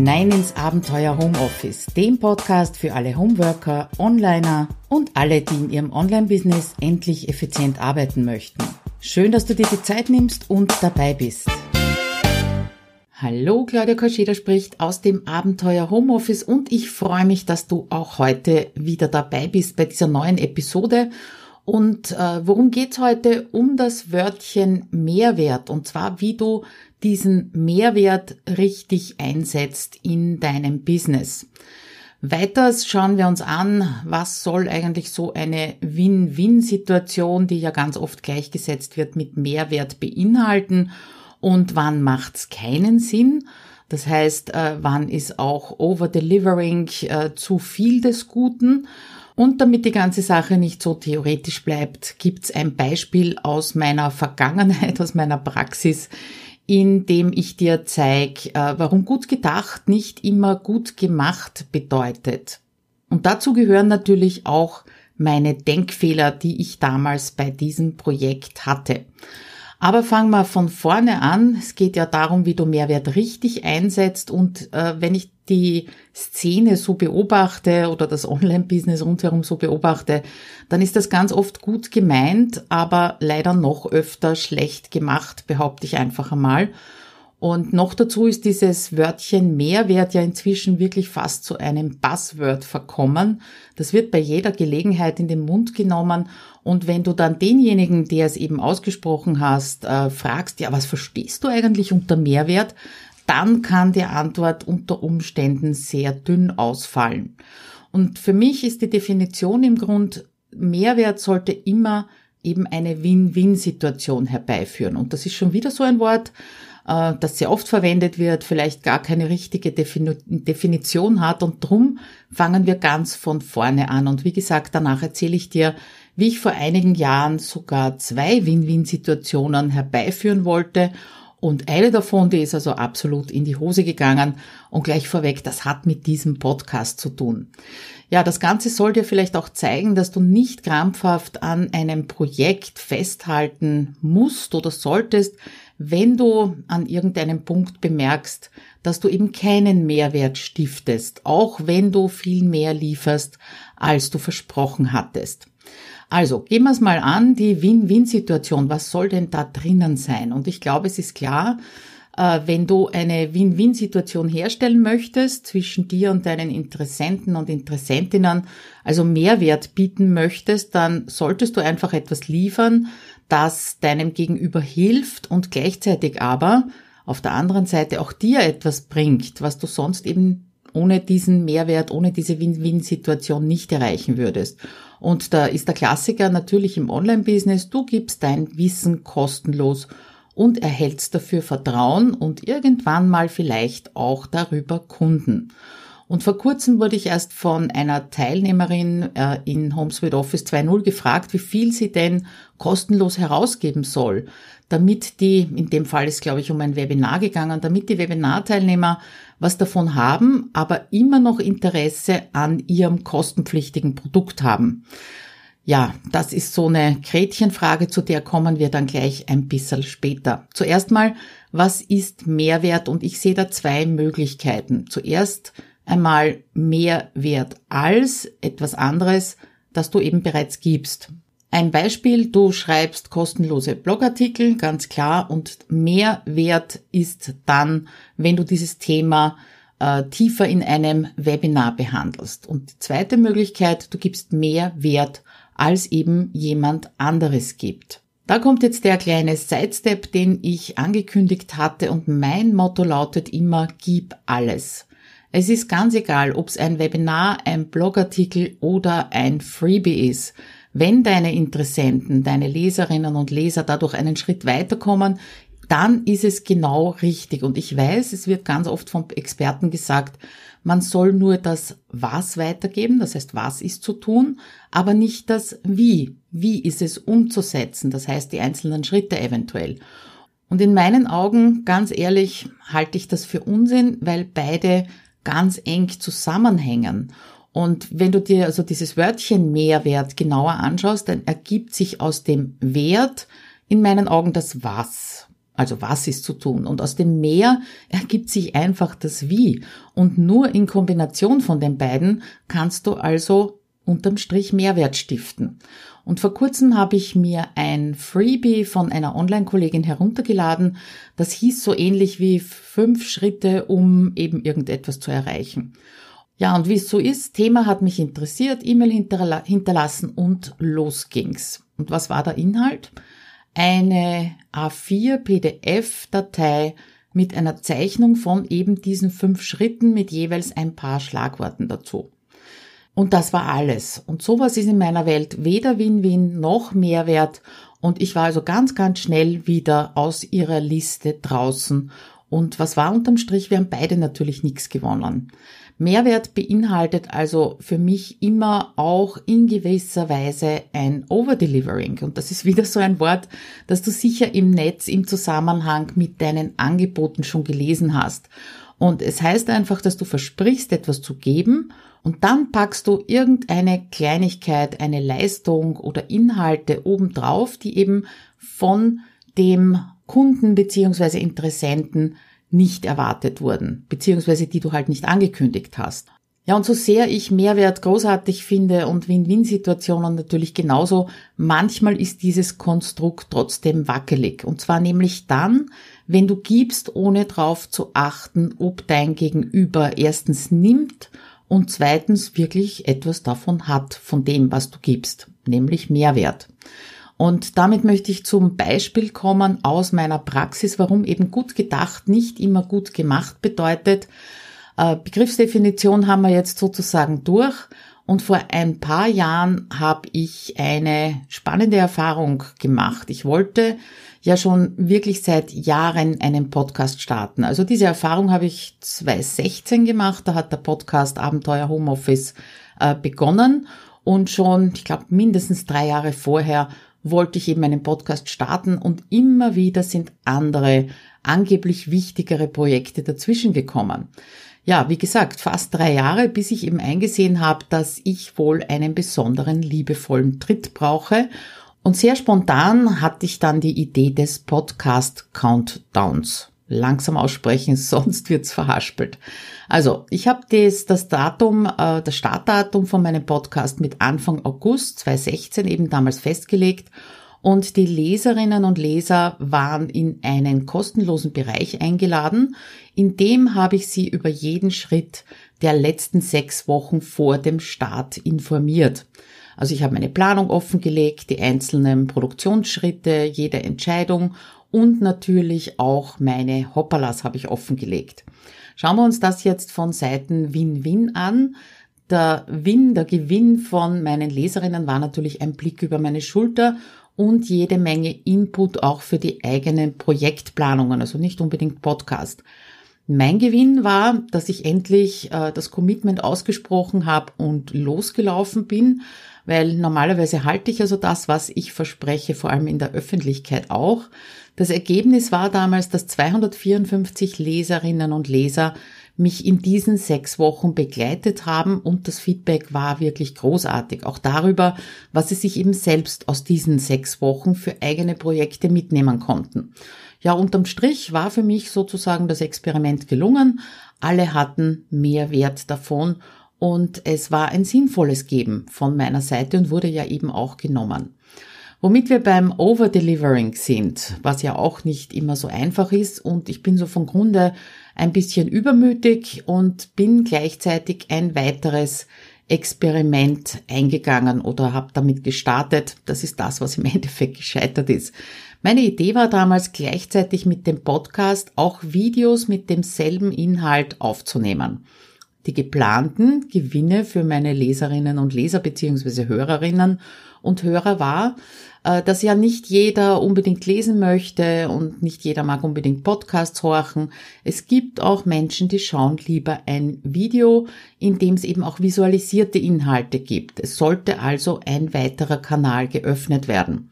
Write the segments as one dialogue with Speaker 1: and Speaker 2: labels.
Speaker 1: hinein ins Abenteuer Homeoffice, dem Podcast für alle Homeworker, Onliner und alle, die in ihrem Online-Business endlich effizient arbeiten möchten. Schön, dass du dir die Zeit nimmst und dabei bist. Hallo, Claudia Koscheder spricht aus dem Abenteuer Homeoffice und ich freue mich, dass du auch heute wieder dabei bist bei dieser neuen Episode. Und äh, worum geht's heute? Um das Wörtchen Mehrwert und zwar, wie du diesen Mehrwert richtig einsetzt in deinem Business. Weiters schauen wir uns an, was soll eigentlich so eine Win-Win-Situation, die ja ganz oft gleichgesetzt wird, mit Mehrwert beinhalten und wann macht's keinen Sinn. Das heißt, äh, wann ist auch Over-Delivering äh, zu viel des Guten. Und damit die ganze Sache nicht so theoretisch bleibt, gibt's ein Beispiel aus meiner Vergangenheit, aus meiner Praxis, in dem ich dir zeige, äh, warum gut gedacht nicht immer gut gemacht bedeutet. Und dazu gehören natürlich auch meine Denkfehler, die ich damals bei diesem Projekt hatte. Aber fangen wir von vorne an. Es geht ja darum, wie du Mehrwert richtig einsetzt. Und äh, wenn ich die Szene so beobachte oder das Online-Business rundherum so beobachte, dann ist das ganz oft gut gemeint, aber leider noch öfter schlecht gemacht, behaupte ich einfach einmal. Und noch dazu ist dieses Wörtchen Mehrwert ja inzwischen wirklich fast zu einem Buzzword verkommen. Das wird bei jeder Gelegenheit in den Mund genommen. Und wenn du dann denjenigen, der es eben ausgesprochen hast, äh, fragst, ja, was verstehst du eigentlich unter Mehrwert? Dann kann die Antwort unter Umständen sehr dünn ausfallen. Und für mich ist die Definition im Grund, Mehrwert sollte immer eben eine Win-Win-Situation herbeiführen. Und das ist schon wieder so ein Wort, äh, das sehr oft verwendet wird, vielleicht gar keine richtige Definition hat. Und drum fangen wir ganz von vorne an. Und wie gesagt, danach erzähle ich dir, wie ich vor einigen Jahren sogar zwei Win-Win-Situationen herbeiführen wollte. Und eine davon, die ist also absolut in die Hose gegangen. Und gleich vorweg, das hat mit diesem Podcast zu tun. Ja, das Ganze soll dir vielleicht auch zeigen, dass du nicht krampfhaft an einem Projekt festhalten musst oder solltest, wenn du an irgendeinem Punkt bemerkst, dass du eben keinen Mehrwert stiftest, auch wenn du viel mehr lieferst, als du versprochen hattest. Also, gehen wir es mal an, die Win-Win-Situation. Was soll denn da drinnen sein? Und ich glaube, es ist klar, äh, wenn du eine Win-Win-Situation herstellen möchtest zwischen dir und deinen Interessenten und Interessentinnen, also Mehrwert bieten möchtest, dann solltest du einfach etwas liefern, das deinem Gegenüber hilft und gleichzeitig aber auf der anderen Seite auch dir etwas bringt, was du sonst eben ohne diesen Mehrwert, ohne diese Win-Win-Situation nicht erreichen würdest. Und da ist der Klassiker natürlich im Online-Business, du gibst dein Wissen kostenlos und erhältst dafür Vertrauen und irgendwann mal vielleicht auch darüber Kunden. Und vor kurzem wurde ich erst von einer Teilnehmerin äh, in HomeSuite Office 2.0 gefragt, wie viel sie denn kostenlos herausgeben soll, damit die, in dem Fall ist glaube ich um ein Webinar gegangen, damit die Webinarteilnehmer was davon haben, aber immer noch Interesse an ihrem kostenpflichtigen Produkt haben. Ja, das ist so eine Gretchenfrage, zu der kommen wir dann gleich ein bisschen später. Zuerst mal, was ist Mehrwert? Und ich sehe da zwei Möglichkeiten. Zuerst einmal mehr wert als etwas anderes, das du eben bereits gibst. Ein Beispiel, du schreibst kostenlose Blogartikel, ganz klar, und mehr wert ist dann, wenn du dieses Thema äh, tiefer in einem Webinar behandelst. Und die zweite Möglichkeit, du gibst mehr Wert, als eben jemand anderes gibt. Da kommt jetzt der kleine Sidestep, den ich angekündigt hatte und mein Motto lautet immer, gib alles. Es ist ganz egal, ob es ein Webinar, ein Blogartikel oder ein Freebie ist. Wenn deine Interessenten, deine Leserinnen und Leser dadurch einen Schritt weiterkommen, dann ist es genau richtig. Und ich weiß, es wird ganz oft von Experten gesagt, man soll nur das Was weitergeben, das heißt, was ist zu tun, aber nicht das Wie. Wie ist es umzusetzen, das heißt, die einzelnen Schritte eventuell. Und in meinen Augen, ganz ehrlich, halte ich das für Unsinn, weil beide ganz eng zusammenhängen. Und wenn du dir also dieses Wörtchen Mehrwert genauer anschaust, dann ergibt sich aus dem Wert in meinen Augen das Was. Also was ist zu tun? Und aus dem Mehr ergibt sich einfach das Wie. Und nur in Kombination von den beiden kannst du also unterm Strich Mehrwert stiften. Und vor kurzem habe ich mir ein Freebie von einer Online-Kollegin heruntergeladen. Das hieß so ähnlich wie fünf Schritte, um eben irgendetwas zu erreichen. Ja, und wie es so ist, Thema hat mich interessiert, E-Mail hinterlassen und los ging's. Und was war der Inhalt? Eine A4 PDF-Datei mit einer Zeichnung von eben diesen fünf Schritten mit jeweils ein paar Schlagworten dazu. Und das war alles. Und sowas ist in meiner Welt weder Win-Win noch Mehrwert. Und ich war also ganz, ganz schnell wieder aus ihrer Liste draußen. Und was war unterm Strich? Wir haben beide natürlich nichts gewonnen. Mehrwert beinhaltet also für mich immer auch in gewisser Weise ein Overdelivering. Und das ist wieder so ein Wort, das du sicher im Netz im Zusammenhang mit deinen Angeboten schon gelesen hast. Und es heißt einfach, dass du versprichst, etwas zu geben und dann packst du irgendeine Kleinigkeit, eine Leistung oder Inhalte obendrauf, die eben von dem Kunden beziehungsweise Interessenten nicht erwartet wurden, beziehungsweise die du halt nicht angekündigt hast. Ja, und so sehr ich Mehrwert großartig finde und Win-Win-Situationen natürlich genauso, manchmal ist dieses Konstrukt trotzdem wackelig. Und zwar nämlich dann, wenn du gibst, ohne drauf zu achten, ob dein Gegenüber erstens nimmt und zweitens wirklich etwas davon hat, von dem, was du gibst, nämlich Mehrwert. Und damit möchte ich zum Beispiel kommen aus meiner Praxis, warum eben gut gedacht nicht immer gut gemacht bedeutet. Äh, Begriffsdefinition haben wir jetzt sozusagen durch. Und vor ein paar Jahren habe ich eine spannende Erfahrung gemacht. Ich wollte ja schon wirklich seit Jahren einen Podcast starten. Also diese Erfahrung habe ich 2016 gemacht. Da hat der Podcast Abenteuer Homeoffice äh, begonnen. Und schon, ich glaube, mindestens drei Jahre vorher wollte ich eben einen Podcast starten und immer wieder sind andere, angeblich wichtigere Projekte dazwischen gekommen. Ja, wie gesagt, fast drei Jahre, bis ich eben eingesehen habe, dass ich wohl einen besonderen liebevollen Tritt brauche. Und sehr spontan hatte ich dann die Idee des Podcast Countdowns langsam aussprechen, sonst wird's verhaspelt. Also, ich habe das, das Datum, äh, das Startdatum von meinem Podcast mit Anfang August 2016 eben damals festgelegt und die Leserinnen und Leser waren in einen kostenlosen Bereich eingeladen. In dem habe ich sie über jeden Schritt der letzten sechs Wochen vor dem Start informiert. Also ich habe meine Planung offengelegt, die einzelnen Produktionsschritte, jede Entscheidung und natürlich auch meine Hoppalas habe ich offengelegt. Schauen wir uns das jetzt von Seiten Win-Win an. Der Win, der Gewinn von meinen Leserinnen war natürlich ein Blick über meine Schulter und jede Menge Input auch für die eigenen Projektplanungen, also nicht unbedingt Podcast. Mein Gewinn war, dass ich endlich äh, das Commitment ausgesprochen habe und losgelaufen bin, weil normalerweise halte ich also das, was ich verspreche, vor allem in der Öffentlichkeit auch. Das Ergebnis war damals, dass 254 Leserinnen und Leser mich in diesen sechs Wochen begleitet haben und das Feedback war wirklich großartig. Auch darüber, was sie sich eben selbst aus diesen sechs Wochen für eigene Projekte mitnehmen konnten. Ja, unterm Strich war für mich sozusagen das Experiment gelungen. Alle hatten mehr Wert davon und es war ein sinnvolles Geben von meiner Seite und wurde ja eben auch genommen. Womit wir beim Overdelivering sind, was ja auch nicht immer so einfach ist und ich bin so von Grunde ein bisschen übermütig und bin gleichzeitig ein weiteres Experiment eingegangen oder habe damit gestartet. Das ist das, was im Endeffekt gescheitert ist. Meine Idee war damals gleichzeitig mit dem Podcast auch Videos mit demselben Inhalt aufzunehmen. Die geplanten Gewinne für meine Leserinnen und Leser beziehungsweise Hörerinnen und Hörer war, äh, dass ja nicht jeder unbedingt lesen möchte und nicht jeder mag unbedingt Podcasts horchen. Es gibt auch Menschen, die schauen lieber ein Video, in dem es eben auch visualisierte Inhalte gibt. Es sollte also ein weiterer Kanal geöffnet werden.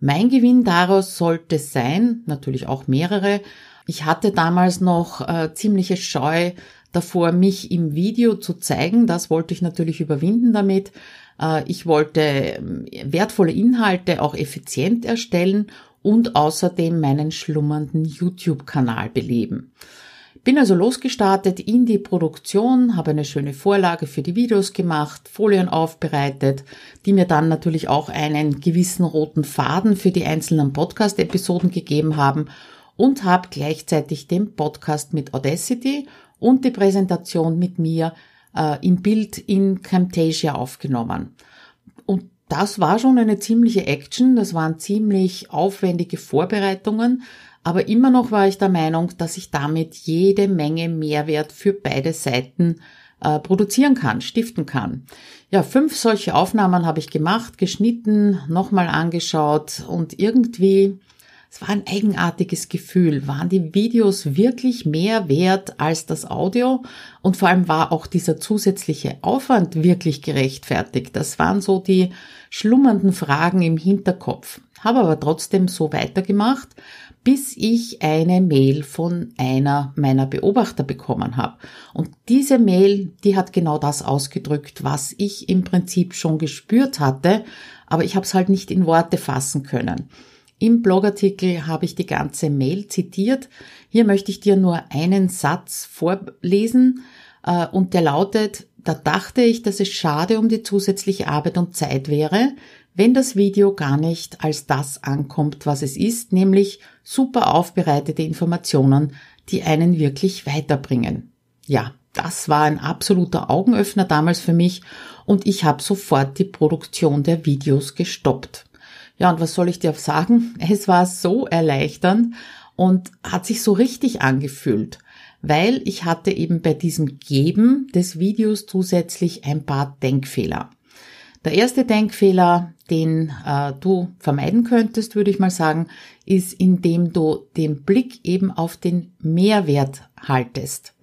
Speaker 1: Mein Gewinn daraus sollte sein, natürlich auch mehrere. Ich hatte damals noch äh, ziemliche Scheu davor, mich im Video zu zeigen. Das wollte ich natürlich überwinden damit. Äh, ich wollte ähm, wertvolle Inhalte auch effizient erstellen und außerdem meinen schlummernden YouTube-Kanal beleben. Bin also losgestartet in die Produktion, habe eine schöne Vorlage für die Videos gemacht, Folien aufbereitet, die mir dann natürlich auch einen gewissen roten Faden für die einzelnen Podcast-Episoden gegeben haben und habe gleichzeitig den Podcast mit Audacity und die Präsentation mit mir äh, im Bild in Camtasia aufgenommen. Und das war schon eine ziemliche Action, das waren ziemlich aufwendige Vorbereitungen, aber immer noch war ich der Meinung, dass ich damit jede Menge Mehrwert für beide Seiten äh, produzieren kann, stiften kann. Ja, fünf solche Aufnahmen habe ich gemacht, geschnitten, nochmal angeschaut und irgendwie es war ein eigenartiges Gefühl. Waren die Videos wirklich mehr wert als das Audio? Und vor allem war auch dieser zusätzliche Aufwand wirklich gerechtfertigt. Das waren so die schlummernden Fragen im Hinterkopf. Habe aber trotzdem so weitergemacht, bis ich eine Mail von einer meiner Beobachter bekommen habe. Und diese Mail, die hat genau das ausgedrückt, was ich im Prinzip schon gespürt hatte, aber ich habe es halt nicht in Worte fassen können. Im Blogartikel habe ich die ganze Mail zitiert. Hier möchte ich dir nur einen Satz vorlesen äh, und der lautet, da dachte ich, dass es schade um die zusätzliche Arbeit und Zeit wäre, wenn das Video gar nicht als das ankommt, was es ist, nämlich super aufbereitete Informationen, die einen wirklich weiterbringen. Ja, das war ein absoluter Augenöffner damals für mich und ich habe sofort die Produktion der Videos gestoppt. Ja, und was soll ich dir sagen? Es war so erleichternd und hat sich so richtig angefühlt, weil ich hatte eben bei diesem Geben des Videos zusätzlich ein paar Denkfehler. Der erste Denkfehler, den äh, du vermeiden könntest, würde ich mal sagen, ist, indem du den Blick eben auf den Mehrwert haltest.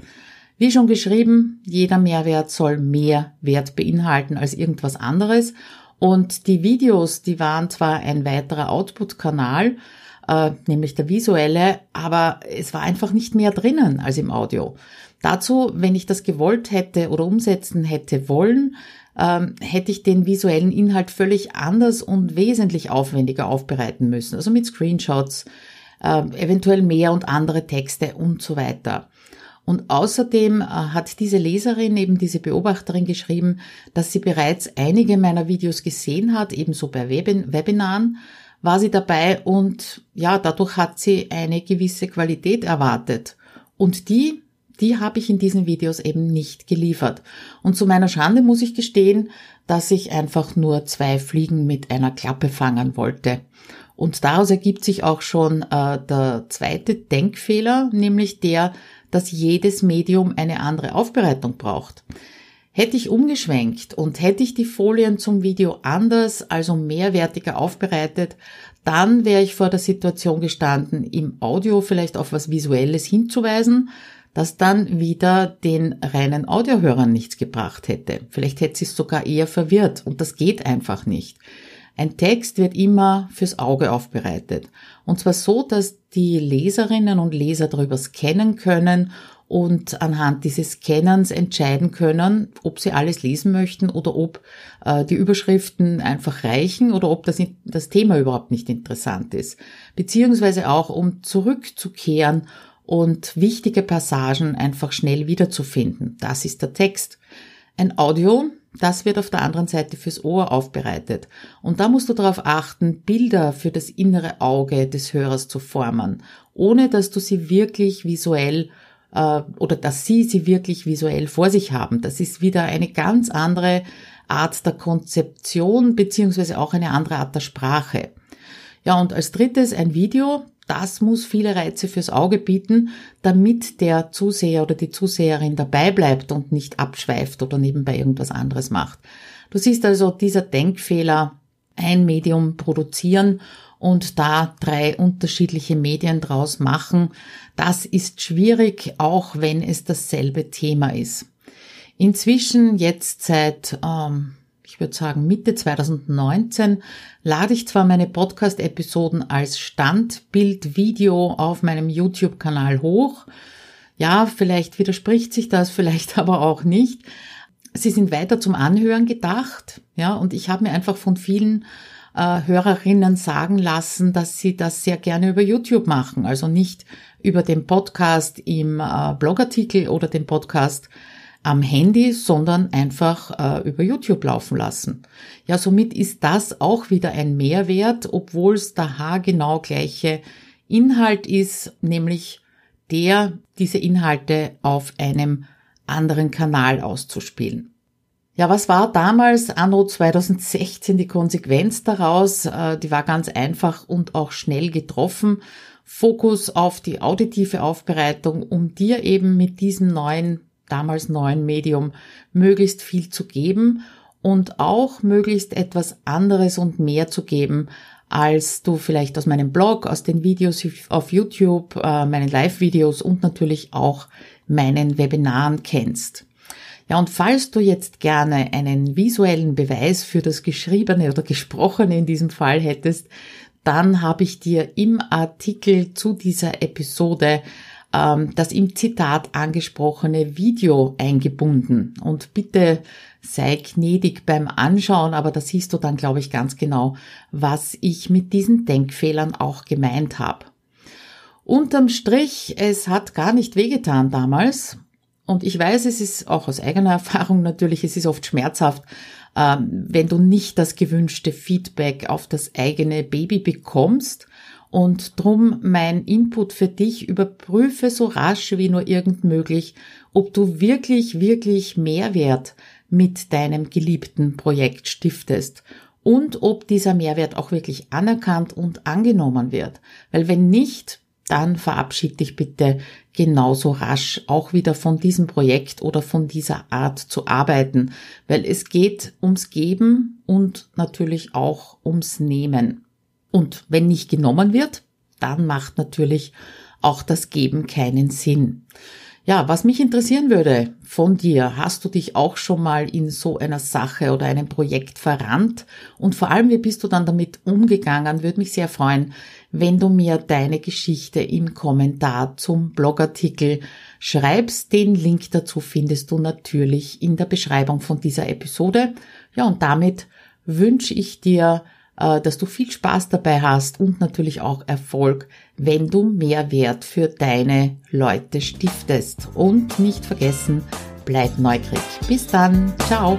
Speaker 1: Wie schon geschrieben, jeder Mehrwert soll mehr Wert beinhalten als irgendwas anderes und die Videos, die waren zwar ein weiterer Output-Kanal, äh, nämlich der visuelle, aber es war einfach nicht mehr drinnen als im Audio. Dazu, wenn ich das gewollt hätte oder umsetzen hätte wollen, ähm, hätte ich den visuellen Inhalt völlig anders und wesentlich aufwendiger aufbereiten müssen. Also mit Screenshots, äh, eventuell mehr und andere Texte und so weiter. Und außerdem äh, hat diese Leserin, eben diese Beobachterin geschrieben, dass sie bereits einige meiner Videos gesehen hat, ebenso bei Webinaren war sie dabei und ja, dadurch hat sie eine gewisse Qualität erwartet. Und die, die habe ich in diesen Videos eben nicht geliefert. Und zu meiner Schande muss ich gestehen, dass ich einfach nur zwei Fliegen mit einer Klappe fangen wollte. Und daraus ergibt sich auch schon äh, der zweite Denkfehler, nämlich der, dass jedes Medium eine andere Aufbereitung braucht. Hätte ich umgeschwenkt und hätte ich die Folien zum Video anders, also mehrwertiger aufbereitet, dann wäre ich vor der Situation gestanden, im Audio vielleicht auf was Visuelles hinzuweisen, das dann wieder den reinen Audiohörern nichts gebracht hätte. Vielleicht hätte sie es sogar eher verwirrt und das geht einfach nicht. Ein Text wird immer fürs Auge aufbereitet. Und zwar so, dass die Leserinnen und Leser darüber scannen können und anhand dieses Scannens entscheiden können, ob sie alles lesen möchten oder ob äh, die Überschriften einfach reichen oder ob das, das Thema überhaupt nicht interessant ist. Beziehungsweise auch, um zurückzukehren und wichtige Passagen einfach schnell wiederzufinden. Das ist der Text. Ein Audio das wird auf der anderen Seite fürs Ohr aufbereitet. Und da musst du darauf achten, Bilder für das innere Auge des Hörers zu formen, ohne dass du sie wirklich visuell äh, oder dass sie sie wirklich visuell vor sich haben. Das ist wieder eine ganz andere Art der Konzeption beziehungsweise auch eine andere Art der Sprache. Ja, und als drittes ein Video, das muss viele Reize fürs Auge bieten, damit der Zuseher oder die Zuseherin dabei bleibt und nicht abschweift oder nebenbei irgendwas anderes macht. Du siehst also dieser Denkfehler, ein Medium produzieren und da drei unterschiedliche Medien draus machen, das ist schwierig, auch wenn es dasselbe Thema ist. Inzwischen jetzt seit ähm, ich würde sagen Mitte 2019, lade ich zwar meine Podcast-Episoden als Standbild-Video auf meinem YouTube-Kanal hoch. Ja, vielleicht widerspricht sich das, vielleicht aber auch nicht. sie sind weiter zum Anhören gedacht, ja, und ich habe mir einfach von vielen äh, Hörerinnen sagen lassen, dass sie das sehr gerne über YouTube machen, also nicht über den Podcast im äh, Blogartikel oder den Podcast am Handy, sondern einfach äh, über YouTube laufen lassen. Ja, somit ist das auch wieder ein Mehrwert, obwohl es der haargenau gleiche Inhalt ist, nämlich der, diese Inhalte auf einem anderen Kanal auszuspielen. Ja, was war damals anno 2016 die Konsequenz daraus? Äh, die war ganz einfach und auch schnell getroffen. Fokus auf die auditive Aufbereitung, um dir eben mit diesem neuen damals neuen Medium möglichst viel zu geben und auch möglichst etwas anderes und mehr zu geben, als du vielleicht aus meinem Blog, aus den Videos auf YouTube, äh, meinen Live-Videos und natürlich auch meinen Webinaren kennst. Ja, und falls du jetzt gerne einen visuellen Beweis für das Geschriebene oder Gesprochene in diesem Fall hättest, dann habe ich dir im Artikel zu dieser Episode ähm, das im Zitat angesprochene Video eingebunden. Und bitte sei gnädig beim Anschauen, aber da siehst du dann, glaube ich, ganz genau, was ich mit diesen Denkfehlern auch gemeint habe. Unterm Strich, es hat gar nicht wehgetan damals. Und ich weiß, es ist auch aus eigener Erfahrung natürlich, es ist oft schmerzhaft, ähm, wenn du nicht das gewünschte Feedback auf das eigene Baby bekommst und drum mein Input für dich, überprüfe so rasch wie nur irgend möglich, ob du wirklich, wirklich Mehrwert mit deinem geliebten Projekt stiftest und ob dieser Mehrwert auch wirklich anerkannt und angenommen wird. Weil wenn nicht, dann verabschied dich bitte genauso rasch auch wieder von diesem Projekt oder von dieser Art zu arbeiten, weil es geht ums Geben und natürlich auch ums Nehmen. Und wenn nicht genommen wird, dann macht natürlich auch das Geben keinen Sinn. Ja, was mich interessieren würde von dir, hast du dich auch schon mal in so einer Sache oder einem Projekt verrannt? Und vor allem, wie bist du dann damit umgegangen? Würde mich sehr freuen, wenn du mir deine Geschichte im Kommentar zum Blogartikel schreibst. Den Link dazu findest du natürlich in der Beschreibung von dieser Episode. Ja, und damit wünsche ich dir dass du viel Spaß dabei hast und natürlich auch Erfolg, wenn du Mehrwert für deine Leute stiftest. Und nicht vergessen, bleib neugierig. Bis dann. Ciao.